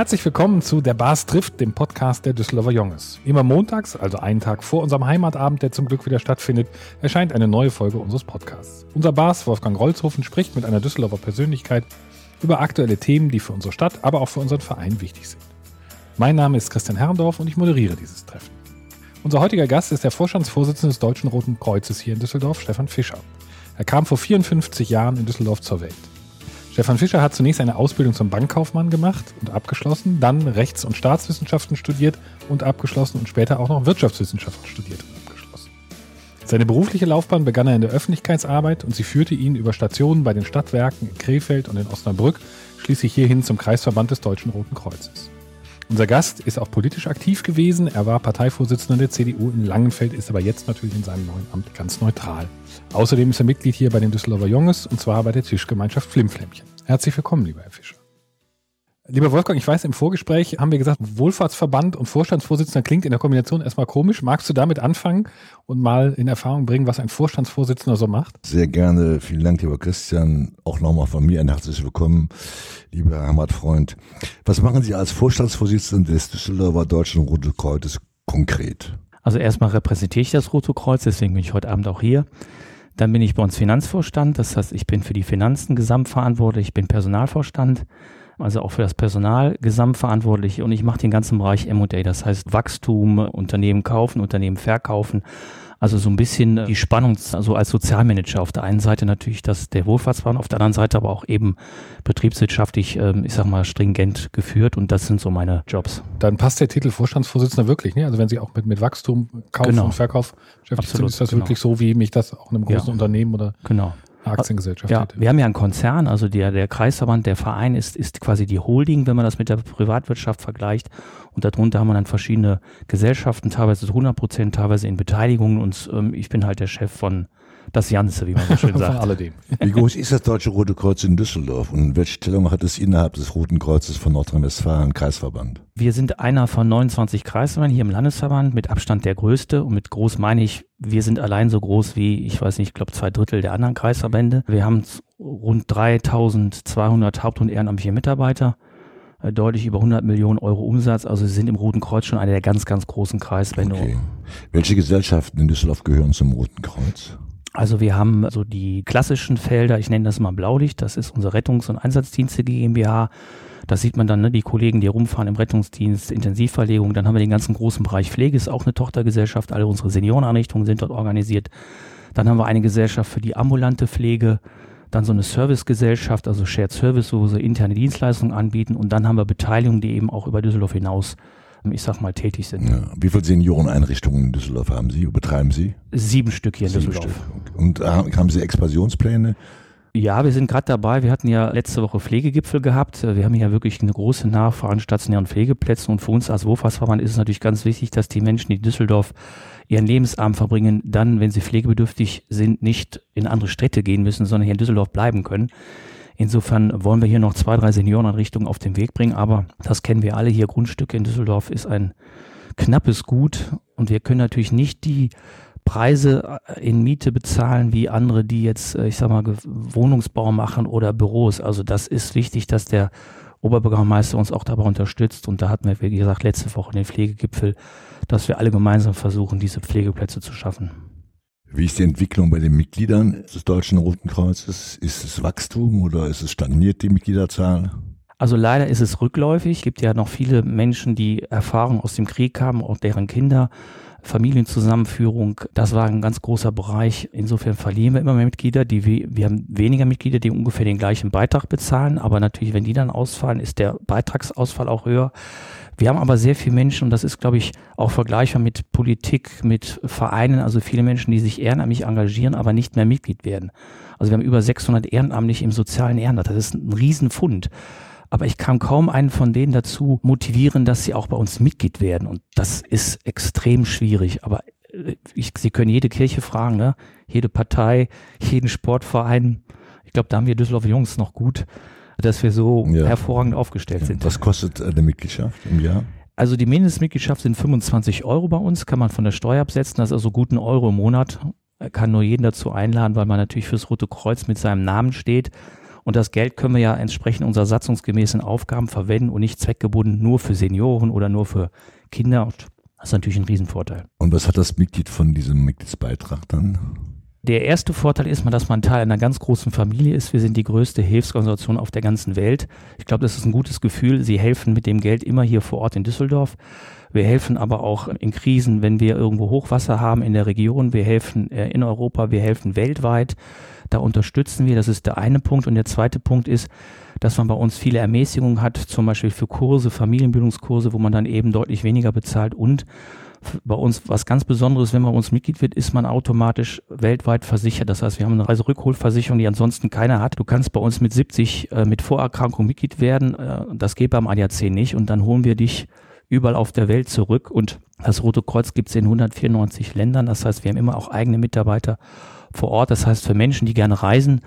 Herzlich willkommen zu Der Bars trifft, dem Podcast der Düsseldorfer Junges. Immer montags, also einen Tag vor unserem Heimatabend, der zum Glück wieder stattfindet, erscheint eine neue Folge unseres Podcasts. Unser Bars Wolfgang Rolzhofen spricht mit einer Düsseldorfer Persönlichkeit über aktuelle Themen, die für unsere Stadt, aber auch für unseren Verein wichtig sind. Mein Name ist Christian Herrndorf und ich moderiere dieses Treffen. Unser heutiger Gast ist der Vorstandsvorsitzende des Deutschen Roten Kreuzes hier in Düsseldorf, Stefan Fischer. Er kam vor 54 Jahren in Düsseldorf zur Welt. Stefan Fischer hat zunächst eine Ausbildung zum Bankkaufmann gemacht und abgeschlossen, dann Rechts- und Staatswissenschaften studiert und abgeschlossen und später auch noch Wirtschaftswissenschaften studiert und abgeschlossen. Seine berufliche Laufbahn begann er in der Öffentlichkeitsarbeit und sie führte ihn über Stationen bei den Stadtwerken in Krefeld und in Osnabrück, schließlich hierhin zum Kreisverband des Deutschen Roten Kreuzes. Unser Gast ist auch politisch aktiv gewesen. Er war Parteivorsitzender der CDU in Langenfeld, ist aber jetzt natürlich in seinem neuen Amt ganz neutral. Außerdem ist er Mitglied hier bei den Düsseldorfer Junges und zwar bei der Tischgemeinschaft Flimflämmchen. Herzlich willkommen, lieber Herr Fischer. Lieber Wolfgang, ich weiß, im Vorgespräch haben wir gesagt, Wohlfahrtsverband und Vorstandsvorsitzender klingt in der Kombination erstmal komisch. Magst du damit anfangen und mal in Erfahrung bringen, was ein Vorstandsvorsitzender so macht? Sehr gerne. Vielen Dank, lieber Christian. Auch nochmal von mir ein herzliches Willkommen, lieber Heimatfreund. Was machen Sie als Vorstandsvorsitzender des Düsseldorfer Deutschen Rote Kreuzes konkret? Also erstmal repräsentiere ich das Rote Kreuz, deswegen bin ich heute Abend auch hier. Dann bin ich bei uns Finanzvorstand, das heißt, ich bin für die Finanzen gesamtverantwortlich, ich bin Personalvorstand also auch für das Personal gesamtverantwortlich und ich mache den ganzen Bereich M&A, das heißt Wachstum, Unternehmen kaufen, Unternehmen verkaufen. Also so ein bisschen die Spannung, also als Sozialmanager auf der einen Seite natürlich das der Wohlfahrtsplan, auf der anderen Seite aber auch eben betriebswirtschaftlich, ähm, ich sag mal, stringent geführt und das sind so meine Jobs. Dann passt der Titel Vorstandsvorsitzender wirklich, ne? Also wenn Sie auch mit, mit Wachstum, Kauf genau. und Verkauf beschäftigt sind, ist das genau. wirklich so, wie mich das auch in einem großen ja. Unternehmen oder genau. Aktiengesellschaft ja, Wir haben ja einen Konzern, also der, der Kreisverband, der Verein ist, ist quasi die Holding, wenn man das mit der Privatwirtschaft vergleicht. Und darunter haben wir dann verschiedene Gesellschaften, teilweise zu 100 Prozent, teilweise in Beteiligungen. Und ähm, ich bin halt der Chef von das Janze, wie man so schön sagt. Von alledem. Wie groß ist das Deutsche Rote Kreuz in Düsseldorf und welche Stellung hat es innerhalb des Roten Kreuzes von Nordrhein-Westfalen Kreisverband? Wir sind einer von 29 Kreisverbänden hier im Landesverband, mit Abstand der größte. Und mit groß meine ich, wir sind allein so groß wie, ich weiß nicht, ich glaube zwei Drittel der anderen Kreisverbände. Wir haben rund 3200 Haupt- und ehrenamtliche Mitarbeiter äh, deutlich über 100 Millionen Euro Umsatz. Also sie sind im Roten Kreuz schon einer der ganz, ganz großen Kreisverbände. Okay. Welche Gesellschaften in Düsseldorf gehören zum Roten Kreuz? Also wir haben so die klassischen Felder, ich nenne das mal Blaulicht, das ist unsere Rettungs- und Einsatzdienste GmbH. Das sieht man dann, ne, die Kollegen, die rumfahren im Rettungsdienst, Intensivverlegung. Dann haben wir den ganzen großen Bereich Pflege, ist auch eine Tochtergesellschaft. Alle unsere Senioreneinrichtungen sind dort organisiert. Dann haben wir eine Gesellschaft für die ambulante Pflege. Dann so eine Servicegesellschaft, also Shared Service, wo sie interne Dienstleistungen anbieten. Und dann haben wir Beteiligungen, die eben auch über Düsseldorf hinaus ich sag mal, tätig sind. Ja. Wie viele Senioreneinrichtungen in Düsseldorf haben Sie, betreiben Sie? Sieben Stück hier in Sieben Düsseldorf. Stück. Und äh, haben Sie Expansionspläne? Ja, wir sind gerade dabei. Wir hatten ja letzte Woche Pflegegipfel gehabt. Wir haben ja wirklich eine große Nachfrage an stationären Pflegeplätzen. Und für uns als Wohlfahrtsverband ist es natürlich ganz wichtig, dass die Menschen, die in Düsseldorf ihren Lebensabend verbringen, dann, wenn sie pflegebedürftig sind, nicht in andere Städte gehen müssen, sondern hier in Düsseldorf bleiben können. Insofern wollen wir hier noch zwei, drei Senioreneinrichtungen auf den Weg bringen, aber das kennen wir alle hier. Grundstücke in Düsseldorf ist ein knappes Gut und wir können natürlich nicht die Preise äh, in Miete bezahlen wie andere, die jetzt, äh, ich sag mal, Wohnungsbau machen oder Büros. Also das ist wichtig, dass der Oberbürgermeister uns auch dabei unterstützt. Und da hatten wir, wie gesagt, letzte Woche den Pflegegipfel, dass wir alle gemeinsam versuchen, diese Pflegeplätze zu schaffen. Wie ist die Entwicklung bei den Mitgliedern des Deutschen Roten Kreuzes? Ist es Wachstum oder ist es stagniert, die Mitgliederzahl? Also leider ist es rückläufig. Es gibt ja noch viele Menschen, die Erfahrung aus dem Krieg haben, auch deren Kinder. Familienzusammenführung, das war ein ganz großer Bereich. Insofern verlieren wir immer mehr Mitglieder. Die, wir haben weniger Mitglieder, die ungefähr den gleichen Beitrag bezahlen. Aber natürlich, wenn die dann ausfallen, ist der Beitragsausfall auch höher. Wir haben aber sehr viele Menschen, und das ist, glaube ich, auch vergleichbar mit Politik, mit Vereinen, also viele Menschen, die sich ehrenamtlich engagieren, aber nicht mehr Mitglied werden. Also wir haben über 600 Ehrenamtliche im sozialen Ehrenamt. Das ist ein Riesenfund. Aber ich kann kaum einen von denen dazu motivieren, dass sie auch bei uns Mitglied werden. Und das ist extrem schwierig. Aber äh, ich, Sie können jede Kirche fragen, ne? jede Partei, jeden Sportverein. Ich glaube, da haben wir Düsseldorf Jungs noch gut dass wir so ja. hervorragend aufgestellt ja. sind. Was kostet eine Mitgliedschaft im Jahr? Also die Mindestmitgliedschaft sind 25 Euro bei uns, kann man von der Steuer absetzen, das ist also gut ein Euro im Monat. Kann nur jeden dazu einladen, weil man natürlich fürs Rote Kreuz mit seinem Namen steht Und das Geld können wir ja entsprechend unserer satzungsgemäßen Aufgaben verwenden und nicht zweckgebunden nur für Senioren oder nur für Kinder. Und das ist natürlich ein Riesenvorteil. Und was hat das Mitglied von diesem Mitgliedsbeitrag dann? Der erste Vorteil ist mal, dass man Teil einer ganz großen Familie ist. Wir sind die größte Hilfsorganisation auf der ganzen Welt. Ich glaube, das ist ein gutes Gefühl. Sie helfen mit dem Geld immer hier vor Ort in Düsseldorf. Wir helfen aber auch in Krisen, wenn wir irgendwo Hochwasser haben in der Region. Wir helfen äh, in Europa, wir helfen weltweit. Da unterstützen wir. Das ist der eine Punkt. Und der zweite Punkt ist, dass man bei uns viele Ermäßigungen hat, zum Beispiel für Kurse, Familienbildungskurse, wo man dann eben deutlich weniger bezahlt und bei uns was ganz Besonderes, wenn man uns Mitglied wird, ist man automatisch weltweit versichert. Das heißt, wir haben eine Reiserückholversicherung, die ansonsten keiner hat. Du kannst bei uns mit 70 äh, mit Vorerkrankung Mitglied werden. Äh, das geht beim ADAC nicht und dann holen wir dich überall auf der Welt zurück und das Rote Kreuz gibt es in 194 Ländern. Das heißt, wir haben immer auch eigene Mitarbeiter vor Ort. Das heißt, für Menschen, die gerne reisen,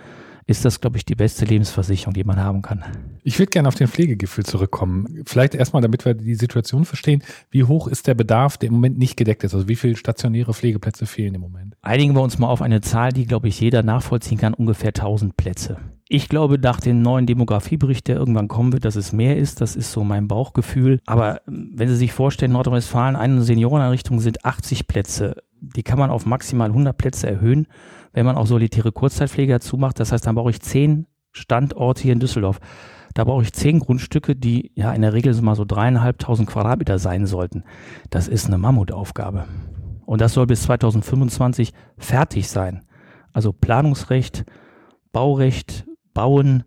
ist das, glaube ich, die beste Lebensversicherung, die man haben kann. Ich würde gerne auf den Pflegegipfel zurückkommen. Vielleicht erstmal, damit wir die Situation verstehen. Wie hoch ist der Bedarf, der im Moment nicht gedeckt ist? Also wie viele stationäre Pflegeplätze fehlen im Moment? Einigen wir uns mal auf eine Zahl, die, glaube ich, jeder nachvollziehen kann, ungefähr 1000 Plätze. Ich glaube, nach dem neuen Demografiebericht, der irgendwann kommen wird, dass es mehr ist. Das ist so mein Bauchgefühl. Aber ähm, wenn Sie sich vorstellen, Nordrhein-Westfalen, eine Senioreneinrichtung sind 80 Plätze. Die kann man auf maximal 100 Plätze erhöhen wenn man auch solitäre Kurzzeitpflege dazu macht. Das heißt, dann brauche ich zehn Standorte hier in Düsseldorf. Da brauche ich zehn Grundstücke, die ja in der Regel so mal so dreieinhalbtausend Quadratmeter sein sollten. Das ist eine Mammutaufgabe. Und das soll bis 2025 fertig sein. Also Planungsrecht, Baurecht, Bauen,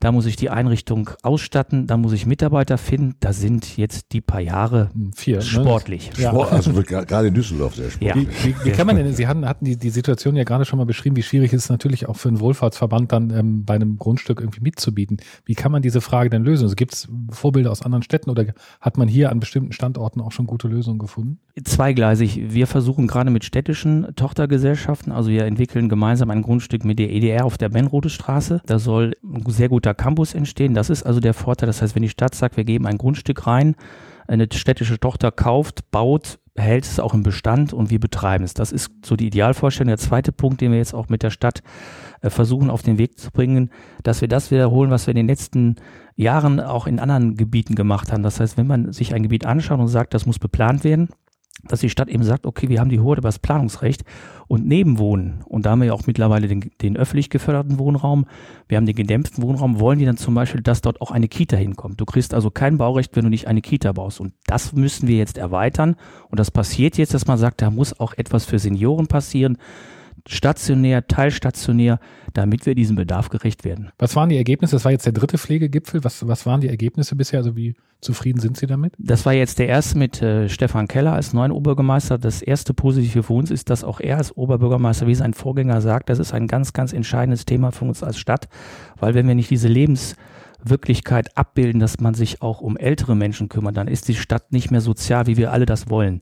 da muss ich die Einrichtung ausstatten, da muss ich Mitarbeiter finden. Da sind jetzt die paar Jahre Vier, ne? sportlich. Ne? Ja. Also gerade in Düsseldorf sehr sportlich. Ja. Wie, wie, wie kann man denn, Sie hatten, hatten die, die Situation ja gerade schon mal beschrieben, wie schwierig es ist natürlich auch für einen Wohlfahrtsverband dann ähm, bei einem Grundstück irgendwie mitzubieten. Wie kann man diese Frage denn lösen? Also gibt es Vorbilder aus anderen Städten oder hat man hier an bestimmten Standorten auch schon gute Lösungen gefunden? Zweigleisig. Wir versuchen gerade mit städtischen Tochtergesellschaften, also wir entwickeln gemeinsam ein Grundstück mit der EDR auf der Benrode Straße. Da soll ein sehr guter guter Campus entstehen. Das ist also der Vorteil. Das heißt, wenn die Stadt sagt, wir geben ein Grundstück rein, eine städtische Tochter kauft, baut, hält es auch im Bestand und wir betreiben es. Das ist so die Idealvorstellung. Der zweite Punkt, den wir jetzt auch mit der Stadt äh, versuchen auf den Weg zu bringen, dass wir das wiederholen, was wir in den letzten Jahren auch in anderen Gebieten gemacht haben. Das heißt, wenn man sich ein Gebiet anschaut und sagt, das muss beplant werden, dass die Stadt eben sagt, okay, wir haben die Horde über das Planungsrecht und Nebenwohnen, und da haben wir ja auch mittlerweile den, den öffentlich geförderten Wohnraum, wir haben den gedämpften Wohnraum, wollen die dann zum Beispiel, dass dort auch eine Kita hinkommt. Du kriegst also kein Baurecht, wenn du nicht eine Kita baust. Und das müssen wir jetzt erweitern. Und das passiert jetzt, dass man sagt, da muss auch etwas für Senioren passieren stationär, teilstationär, damit wir diesem Bedarf gerecht werden. Was waren die Ergebnisse? Das war jetzt der dritte Pflegegipfel. Was, was waren die Ergebnisse bisher? Also wie zufrieden sind Sie damit? Das war jetzt der erste mit äh, Stefan Keller als neuen Oberbürgermeister. Das erste Positive für uns ist, dass auch er als Oberbürgermeister, wie sein Vorgänger sagt, das ist ein ganz, ganz entscheidendes Thema für uns als Stadt, weil wenn wir nicht diese Lebens Wirklichkeit abbilden, dass man sich auch um ältere Menschen kümmert, dann ist die Stadt nicht mehr sozial, wie wir alle das wollen.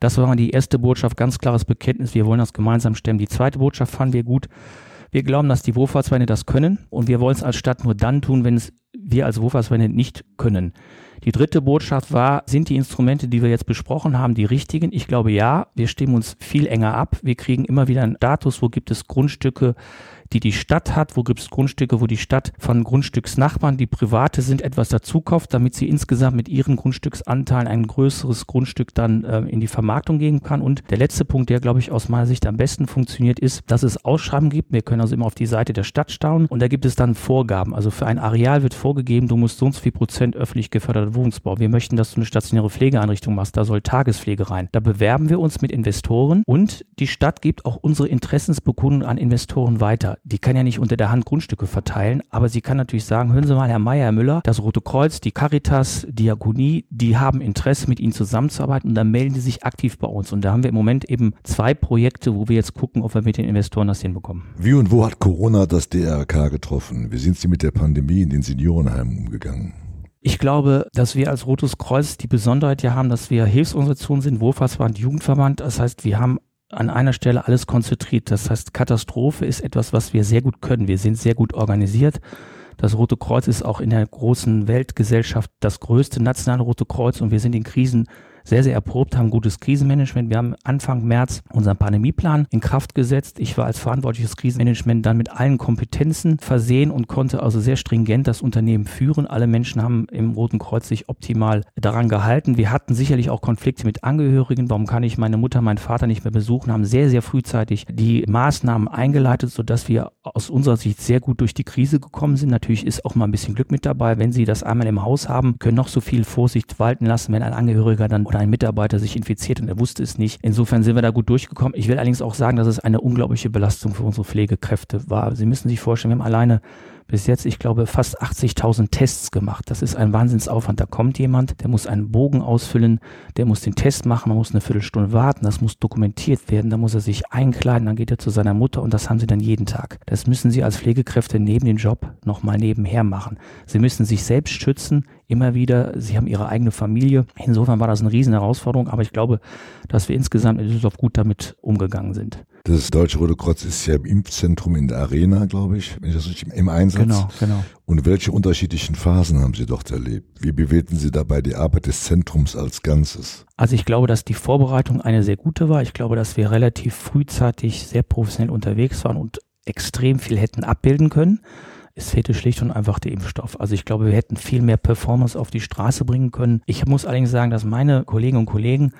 Das war die erste Botschaft, ganz klares Bekenntnis, wir wollen das gemeinsam stemmen. Die zweite Botschaft fanden wir gut. Wir glauben, dass die Wohlfahrtsvereine das können und wir wollen es als Stadt nur dann tun, wenn es wir als Wohlfahrtsvereine nicht können. Die dritte Botschaft war, sind die Instrumente, die wir jetzt besprochen haben, die richtigen? Ich glaube ja, wir stimmen uns viel enger ab. Wir kriegen immer wieder einen Status, wo gibt es Grundstücke, die die Stadt hat, wo gibt es Grundstücke, wo die Stadt von Grundstücksnachbarn, die private sind, etwas dazu kauft, damit sie insgesamt mit ihren Grundstücksanteilen ein größeres Grundstück dann äh, in die Vermarktung gehen kann. Und der letzte Punkt, der, glaube ich, aus meiner Sicht am besten funktioniert, ist, dass es Ausschreiben gibt. Wir können also immer auf die Seite der Stadt staunen und da gibt es dann Vorgaben. Also für ein Areal wird vorgegeben, du musst so und so viel Prozent öffentlich geförderter Wohnungsbau. Wir möchten, dass du eine stationäre Pflegeeinrichtung machst. Da soll Tagespflege rein. Da bewerben wir uns mit Investoren und die Stadt gibt auch unsere Interessensbekundungen an Investoren weiter die kann ja nicht unter der Hand Grundstücke verteilen, aber sie kann natürlich sagen, hören Sie mal, Herr Meier, Herr Müller, das Rote Kreuz, die Caritas, Diakonie, die haben Interesse, mit Ihnen zusammenzuarbeiten und dann melden die sich aktiv bei uns. Und da haben wir im Moment eben zwei Projekte, wo wir jetzt gucken, ob wir mit den Investoren das hinbekommen. Wie und wo hat Corona das DRK getroffen? Wie sind Sie mit der Pandemie in den Seniorenheimen umgegangen? Ich glaube, dass wir als Rotes Kreuz die Besonderheit ja haben, dass wir Hilfsorganisation sind, Wohlfahrtsverband, Jugendverband. Das heißt, wir haben an einer Stelle alles konzentriert. Das heißt, Katastrophe ist etwas, was wir sehr gut können. Wir sind sehr gut organisiert. Das Rote Kreuz ist auch in der großen Weltgesellschaft das größte nationale Rote Kreuz und wir sind in Krisen sehr, sehr erprobt haben, gutes Krisenmanagement. Wir haben Anfang März unseren Pandemieplan in Kraft gesetzt. Ich war als verantwortliches Krisenmanagement dann mit allen Kompetenzen versehen und konnte also sehr stringent das Unternehmen führen. Alle Menschen haben im Roten Kreuz sich optimal daran gehalten. Wir hatten sicherlich auch Konflikte mit Angehörigen. Warum kann ich meine Mutter, meinen Vater nicht mehr besuchen? Haben sehr, sehr frühzeitig die Maßnahmen eingeleitet, sodass wir aus unserer Sicht sehr gut durch die Krise gekommen sind. Natürlich ist auch mal ein bisschen Glück mit dabei. Wenn Sie das einmal im Haus haben, können noch so viel Vorsicht walten lassen, wenn ein Angehöriger dann oder ein Mitarbeiter sich infiziert und er wusste es nicht. Insofern sind wir da gut durchgekommen. Ich will allerdings auch sagen, dass es eine unglaubliche Belastung für unsere Pflegekräfte war. Sie müssen sich vorstellen, wir haben alleine bis jetzt, ich glaube, fast 80.000 Tests gemacht. Das ist ein Wahnsinnsaufwand. Da kommt jemand, der muss einen Bogen ausfüllen, der muss den Test machen, man muss eine Viertelstunde warten, das muss dokumentiert werden, da muss er sich einkleiden, dann geht er zu seiner Mutter und das haben sie dann jeden Tag. Das müssen sie als Pflegekräfte neben dem Job nochmal nebenher machen. Sie müssen sich selbst schützen, immer wieder. Sie haben ihre eigene Familie. Insofern war das eine riesen Herausforderung, aber ich glaube, dass wir insgesamt in Düsseldorf gut damit umgegangen sind. Das Deutsche Rote Kreuz ist ja im Impfzentrum in der Arena, glaube ich, wenn ich das richtig im Einsatz. Genau, genau. Und welche unterschiedlichen Phasen haben Sie dort erlebt? Wie bewerten Sie dabei die Arbeit des Zentrums als Ganzes? Also ich glaube, dass die Vorbereitung eine sehr gute war. Ich glaube, dass wir relativ frühzeitig sehr professionell unterwegs waren und extrem viel hätten abbilden können. Es fehlte schlicht und einfach der Impfstoff. Also ich glaube, wir hätten viel mehr Performance auf die Straße bringen können. Ich muss allerdings sagen, dass meine Kolleginnen und Kollegen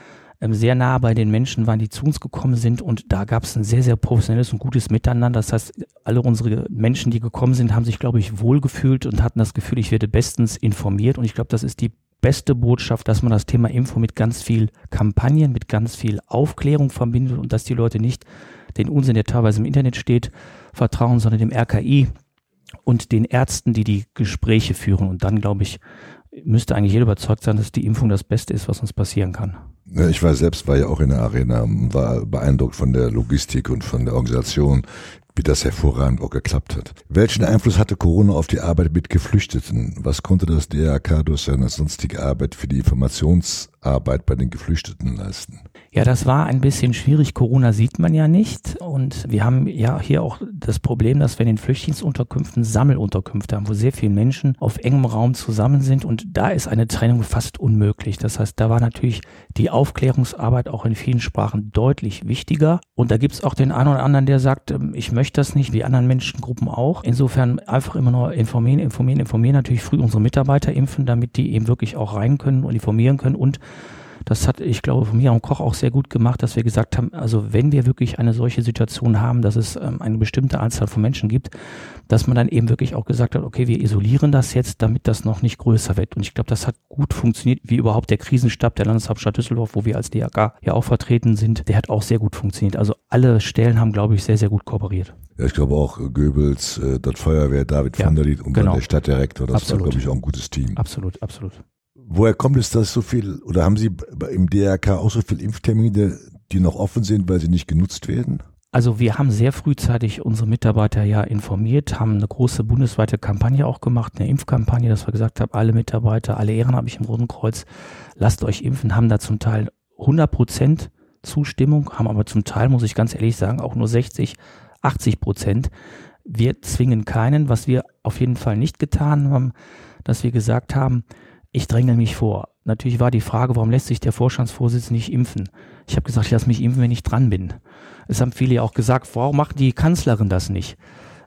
ähm, sehr nah bei den Menschen waren, die zu uns gekommen sind und da gab es ein sehr, sehr professionelles und gutes Miteinander. Das heißt, alle unsere Menschen, die gekommen sind, haben sich, glaube ich, wohlgefühlt und hatten das Gefühl, ich werde bestens informiert und ich glaube, das ist die beste Botschaft, dass man das Thema Info mit ganz viel Kampagnen, mit ganz viel Aufklärung verbindet und dass die Leute nicht den Unsinn, der teilweise im Internet steht, vertrauen, sondern dem RKI und den Ärzten, die die Gespräche führen. Und dann, glaube ich, müsste eigentlich jeder überzeugt sein, dass die Impfung das Beste ist, was uns passieren kann. Ja, ich war selbst, war ja auch in der Arena, war beeindruckt von der Logistik und von der Organisation, wie das hervorragend auch geklappt hat. Welchen Einfluss hatte Corona auf die Arbeit mit Geflüchteten? Was konnte das DRK durch seine sonstige Arbeit für die Informationsarbeit bei den Geflüchteten leisten? Ja, das war ein bisschen schwierig. Corona sieht man ja nicht. Und wir haben ja hier auch das Problem, dass wir in den Flüchtlingsunterkünften Sammelunterkünfte haben, wo sehr viele Menschen auf engem Raum zusammen sind. Und da ist eine Trennung fast unmöglich. Das heißt, da war natürlich die Aufklärungsarbeit auch in vielen Sprachen deutlich wichtiger. Und da gibt es auch den einen oder anderen, der sagt, ähm, ich möchte das nicht, wie anderen Menschengruppen auch. Insofern einfach immer nur informieren, informieren, informieren. Natürlich früh unsere Mitarbeiter impfen, damit die eben wirklich auch rein können und informieren können und das hat, ich glaube, von mir und Koch auch sehr gut gemacht, dass wir gesagt haben, also wenn wir wirklich eine solche Situation haben, dass es ähm, eine bestimmte Anzahl von Menschen gibt, dass man dann eben wirklich auch gesagt hat, okay, wir isolieren das jetzt, damit das noch nicht größer wird. Und ich glaube, das hat gut funktioniert, wie überhaupt der Krisenstab der Landeshauptstadt Düsseldorf, wo wir als DRK ja auch vertreten sind, der hat auch sehr gut funktioniert. Also alle Stellen haben, glaube ich, sehr, sehr gut kooperiert. Ja, ich glaube auch Goebbels, äh, das Feuerwehr, David ja, van der Lied und genau. der Stadtdirektor, das absolut. war, glaube ich, auch ein gutes Team. Absolut, absolut. Woher kommt es, dass so viel, oder haben Sie im DRK auch so viele Impftermine, die noch offen sind, weil sie nicht genutzt werden? Also wir haben sehr frühzeitig unsere Mitarbeiter ja informiert, haben eine große bundesweite Kampagne auch gemacht, eine Impfkampagne, dass wir gesagt haben, alle Mitarbeiter, alle Ehrenamtlichen im Roten Kreuz, lasst euch impfen, haben da zum Teil 100 Prozent Zustimmung, haben aber zum Teil, muss ich ganz ehrlich sagen, auch nur 60, 80 Prozent. Wir zwingen keinen, was wir auf jeden Fall nicht getan haben, dass wir gesagt haben, ich dränge mich vor. Natürlich war die Frage, warum lässt sich der Vorstandsvorsitzende nicht impfen? Ich habe gesagt, ich lasse mich impfen, wenn ich dran bin. Es haben viele ja auch gesagt, warum macht die Kanzlerin das nicht?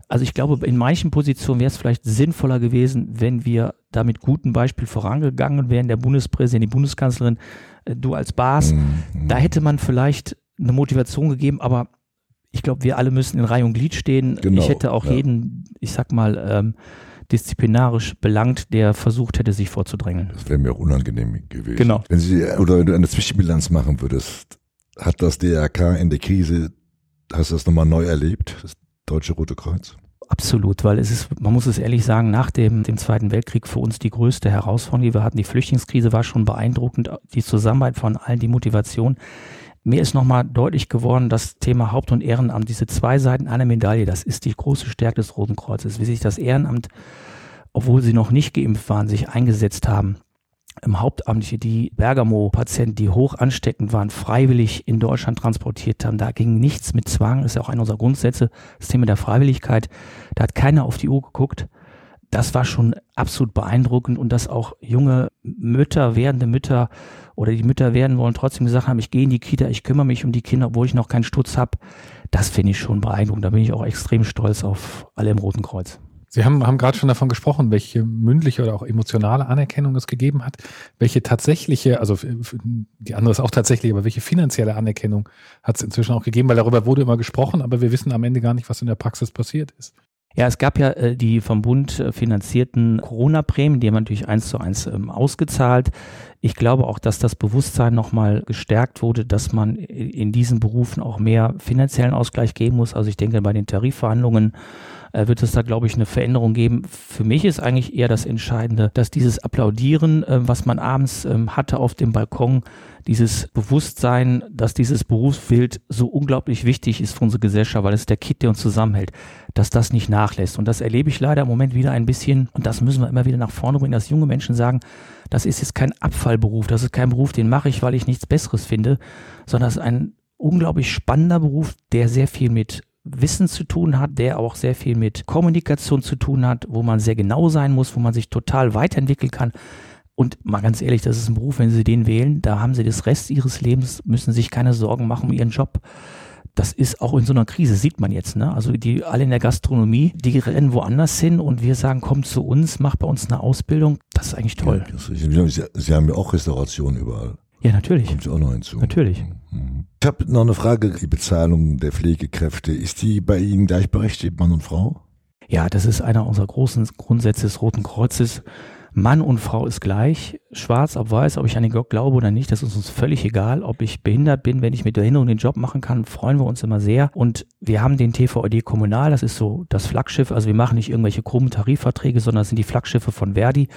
Also ich glaube, in manchen Positionen wäre es vielleicht sinnvoller gewesen, wenn wir da mit gutem Beispiel vorangegangen wären, der Bundespräsident, die Bundeskanzlerin, äh, du als Bas. Mhm. Da hätte man vielleicht eine Motivation gegeben, aber ich glaube, wir alle müssen in Reihe und Glied stehen. Genau, ich hätte auch ja. jeden, ich sag mal, ähm, disziplinarisch belangt, der versucht hätte, sich vorzudrängeln. Das wäre mir auch unangenehm gewesen. Genau. Wenn Sie oder wenn du eine Zwischenbilanz machen würdest, hat das DRK in der Krise, hast du das nochmal neu erlebt, das Deutsche Rote Kreuz? Absolut, weil es ist, man muss es ehrlich sagen, nach dem, dem Zweiten Weltkrieg für uns die größte Herausforderung, die wir hatten. Die Flüchtlingskrise war schon beeindruckend, die Zusammenarbeit von allen, die Motivation. Mir ist nochmal deutlich geworden, das Thema Haupt- und Ehrenamt, diese zwei Seiten einer Medaille, das ist die große Stärke des Roten Kreuzes, wie sich das Ehrenamt, obwohl sie noch nicht geimpft waren, sich eingesetzt haben. Im Hauptamtliche die Bergamo-Patienten, die hoch ansteckend waren, freiwillig in Deutschland transportiert haben. Da ging nichts mit Zwang, das ist ja auch einer unserer Grundsätze, das Thema der Freiwilligkeit. Da hat keiner auf die Uhr geguckt das war schon absolut beeindruckend und dass auch junge Mütter, werdende Mütter oder die Mütter werden wollen, trotzdem gesagt haben, ich gehe in die Kita, ich kümmere mich um die Kinder, obwohl ich noch keinen Stutz habe. Das finde ich schon beeindruckend. Da bin ich auch extrem stolz auf alle im Roten Kreuz. Sie haben, haben gerade schon davon gesprochen, welche mündliche oder auch emotionale Anerkennung es gegeben hat, welche tatsächliche, also die andere ist auch tatsächlich, aber welche finanzielle Anerkennung hat es inzwischen auch gegeben, weil darüber wurde immer gesprochen, aber wir wissen am Ende gar nicht, was in der Praxis passiert ist. Ja, es gab ja äh, die vom Bund äh, finanzierten Corona-Prämien, die haben natürlich eins zu eins ähm, ausgezahlt. Ich glaube auch, dass das Bewusstsein nochmal gestärkt wurde, dass man in diesen Berufen auch mehr finanziellen Ausgleich geben muss. Also ich denke, bei den Tarifverhandlungen äh, wird es da, glaube ich, eine Veränderung geben. Für mich ist eigentlich eher das Entscheidende, dass dieses Applaudieren, äh, was man abends ähm, hatte auf dem Balkon, dieses Bewusstsein, dass dieses Berufsbild so unglaublich wichtig ist für unsere Gesellschaft, weil es der Kit, der uns zusammenhält, dass das nicht nachlässt. Und das erlebe ich leider im Moment wieder ein bisschen. Und das müssen wir immer wieder nach vorne bringen, dass junge Menschen sagen, das ist jetzt kein Abfallberuf, das ist kein Beruf, den mache ich, weil ich nichts Besseres finde, sondern das ist ein unglaublich spannender Beruf, der sehr viel mit Wissen zu tun hat, der auch sehr viel mit Kommunikation zu tun hat, wo man sehr genau sein muss, wo man sich total weiterentwickeln kann. Und mal ganz ehrlich, das ist ein Beruf, wenn Sie den wählen, da haben Sie das Rest Ihres Lebens, müssen sich keine Sorgen machen um Ihren Job. Das ist auch in so einer Krise, sieht man jetzt, ne? Also die alle in der Gastronomie, die rennen woanders hin und wir sagen, komm zu uns, mach bei uns eine Ausbildung. Das ist eigentlich toll. Ja, Sie, Sie haben ja auch Restauration überall. Ja, natürlich. Kommt auch noch hinzu. Natürlich. Mhm. Ich habe noch eine Frage. Die Bezahlung der Pflegekräfte, ist die bei Ihnen gleichberechtigt, Mann und Frau? Ja, das ist einer unserer großen Grundsätze des Roten Kreuzes. Mann und Frau ist gleich, schwarz ob weiß, ob ich an den Gott glaube oder nicht, das ist uns völlig egal. Ob ich behindert bin, wenn ich mit Behinderung den Job machen kann, freuen wir uns immer sehr. Und wir haben den TVÖD Kommunal, das ist so das Flaggschiff. Also wir machen nicht irgendwelche krummen Tarifverträge, sondern das sind die Flaggschiffe von Verdi.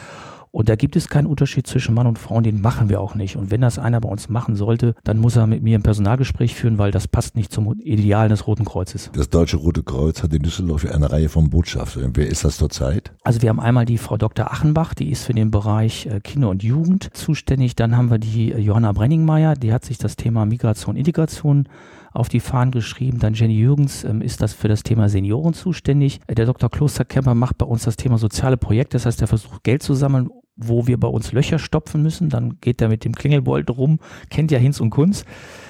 Und da gibt es keinen Unterschied zwischen Mann und Frau und den machen wir auch nicht. Und wenn das einer bei uns machen sollte, dann muss er mit mir ein Personalgespräch führen, weil das passt nicht zum Ideal des Roten Kreuzes. Das Deutsche Rote Kreuz hat in Düsseldorf eine Reihe von Botschaftern. Wer ist das zurzeit? Also wir haben einmal die Frau Dr. Achenbach, die ist für den Bereich äh, Kinder und Jugend zuständig. Dann haben wir die äh, Johanna Brenningmeier, die hat sich das Thema Migration, Integration auf die Fahnen geschrieben. Dann Jenny Jürgens ähm, ist das für das Thema Senioren zuständig. Der Dr. Klosterkemper macht bei uns das Thema soziale Projekte. Das heißt, er versucht Geld zu sammeln, wo wir bei uns Löcher stopfen müssen. Dann geht er mit dem Klingelbold rum, kennt ja Hinz und Kunz.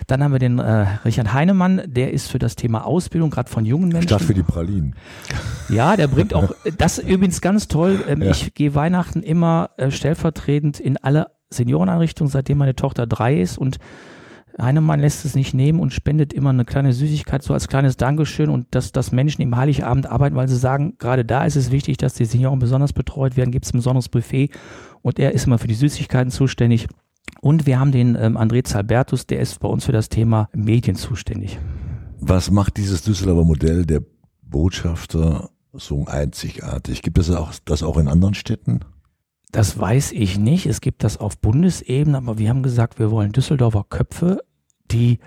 Dann haben wir den äh, Richard Heinemann, der ist für das Thema Ausbildung, gerade von jungen Menschen. Statt für die Pralinen. Ja, der bringt auch, das übrigens ganz toll. Ähm, ja. Ich gehe Weihnachten immer äh, stellvertretend in alle Senioreneinrichtungen, seitdem meine Tochter drei ist und Heinemann lässt es nicht nehmen und spendet immer eine kleine Süßigkeit so als kleines Dankeschön und dass, dass Menschen im Heiligabend arbeiten, weil sie sagen, gerade da ist es wichtig, dass die Senioren besonders betreut werden, gibt es ein besonderes Buffet und er ist immer für die Süßigkeiten zuständig. Und wir haben den ähm, André Zalbertus, der ist bei uns für das Thema Medien zuständig. Was macht dieses Düsseldorfer Modell der Botschafter so einzigartig? Gibt es das auch in anderen Städten? Das weiß ich nicht. Es gibt das auf Bundesebene, aber wir haben gesagt, wir wollen Düsseldorfer Köpfe die,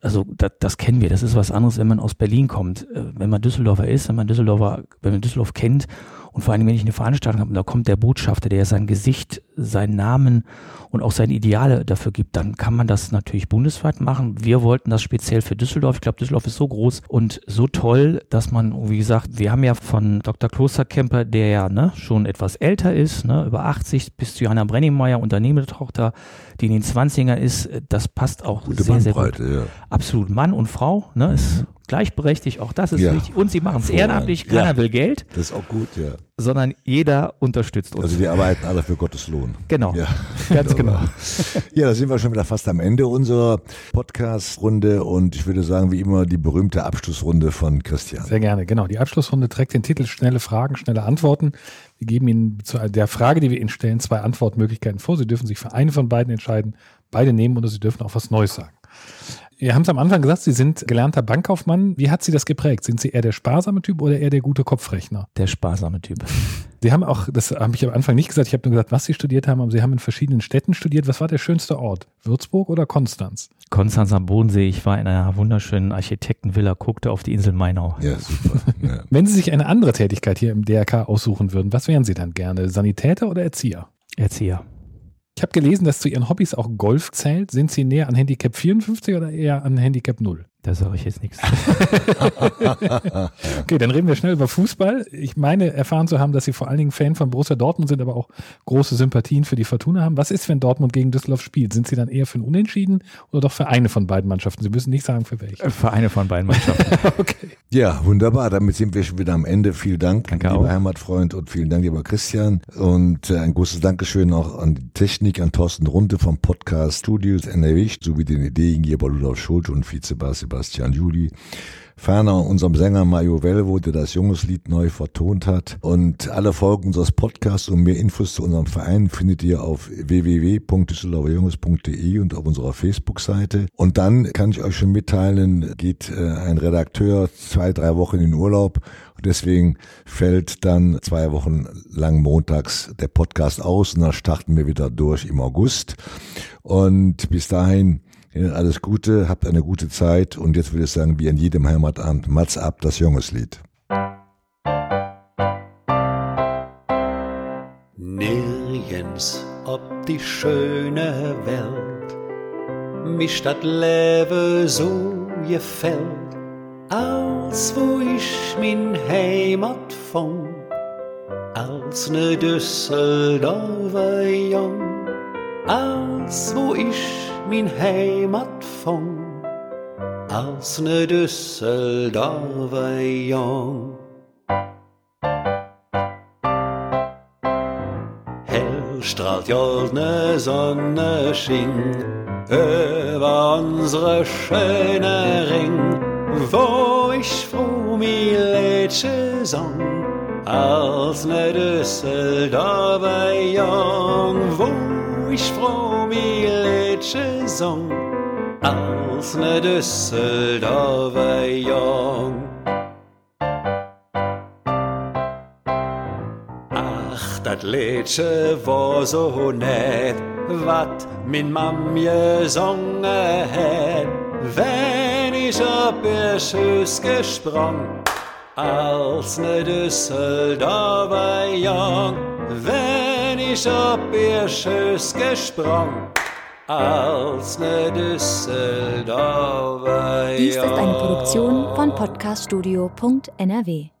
also das, das kennen wir, das ist was anderes, wenn man aus Berlin kommt. Äh, wenn man Düsseldorfer ist, wenn man Düsseldorfer, wenn man Düsseldorf kennt und vor allem, wenn ich eine Veranstaltung habe und da kommt der Botschafter, der sein Gesicht, seinen Namen und auch seine Ideale dafür gibt, dann kann man das natürlich bundesweit machen. Wir wollten das speziell für Düsseldorf. Ich glaube, Düsseldorf ist so groß und so toll, dass man, wie gesagt, wir haben ja von Dr. Klosterkemper, der ja ne, schon etwas älter ist, ne, über 80, bis zu Johanna Brenningmeier, Unternehmertochter, die in den 20ern ist, das passt auch Gute sehr, sehr gut. Ja. Absolut. Mann und Frau, ne, ist mhm gleichberechtigt, auch das ist ja. wichtig. Und sie machen es ehrenamtlich, keiner ja. will Geld. Das ist auch gut, ja. Sondern jeder unterstützt uns. Also die arbeiten alle für Gottes Lohn. Genau, ja. ganz genau. Ja, da sind wir schon wieder fast am Ende unserer Podcast-Runde und ich würde sagen, wie immer, die berühmte Abschlussrunde von Christian. Sehr gerne, genau. Die Abschlussrunde trägt den Titel Schnelle Fragen, schnelle Antworten. Wir geben Ihnen zu der Frage, die wir Ihnen stellen, zwei Antwortmöglichkeiten vor. Sie dürfen sich für eine von beiden entscheiden, beide nehmen oder Sie dürfen auch was Neues sagen. Wir haben es am Anfang gesagt, Sie sind gelernter Bankkaufmann. Wie hat Sie das geprägt? Sind Sie eher der sparsame Typ oder eher der gute Kopfrechner? Der sparsame Typ. Sie haben auch, das habe ich am Anfang nicht gesagt, ich habe nur gesagt, was Sie studiert haben, aber Sie haben in verschiedenen Städten studiert. Was war der schönste Ort? Würzburg oder Konstanz? Konstanz am Bodensee. Ich war in einer wunderschönen Architektenvilla, guckte auf die Insel Mainau. Ja, super. Ja. Wenn Sie sich eine andere Tätigkeit hier im DRK aussuchen würden, was wären Sie dann gerne? Sanitäter oder Erzieher? Erzieher. Ich habe gelesen, dass zu Ihren Hobbys auch Golf zählt. Sind Sie näher an Handicap 54 oder eher an Handicap 0? Da sage ich jetzt nichts. okay, dann reden wir schnell über Fußball. Ich meine, erfahren zu haben, dass Sie vor allen Dingen Fan von Borussia Dortmund sind, aber auch große Sympathien für die Fortuna haben. Was ist, wenn Dortmund gegen Düsseldorf spielt? Sind Sie dann eher für ein Unentschieden oder doch für eine von beiden Mannschaften? Sie müssen nicht sagen, für welche. Äh, für eine von beiden Mannschaften. okay. Ja, wunderbar. Damit sind wir schon wieder am Ende. Vielen Dank, Danke lieber auch. Heimatfreund und vielen Dank, lieber Christian. Und äh, ein großes Dankeschön auch an die Technik, an Thorsten Runde vom Podcast Studios NRW sowie den Ideengeber Rudolf Schulz und Vizebar Sebastian Juli. Ferner unserem Sänger Mario Velvo, der das Jungeslied neu vertont hat. Und alle Folgen unseres Podcasts und mehr Infos zu unserem Verein findet ihr auf www.düsseldorferjunges.de und auf unserer Facebook-Seite. Und dann kann ich euch schon mitteilen, geht äh, ein Redakteur zwei, drei Wochen in Urlaub. Und deswegen fällt dann zwei Wochen lang montags der Podcast aus und dann starten wir wieder durch im August. Und bis dahin alles Gute, habt eine gute Zeit und jetzt würde ich sagen, wie an jedem Heimatabend, Mats ab, das Jungeslied. Nirgends ob die schöne Welt mich dat Leben so gefällt, als wo ich min Heimat fand, als ne Düsseldorfer Jung, als wo ich min Heimat fand, als ne Düsseldorfer Jung. Hell strahlt goldne Sonne schien über unsere schöne Ring, wo ich froh mi Lädsche sang, als ne Düsseldorfer Jung, wo ich froh mi Lädsche sang, als ne Düsseldorfer Jung. Ach, dat Liedje war so nett, wat min Mam gesungen het, wenn ich op ihr Schoß gesprung, als ne Düsseldorfer Jung, wenn ich op ihr Schoß gesprung, als ne Düsseldorfer. Dies ist eine Produktion von podcaststudio.nrw.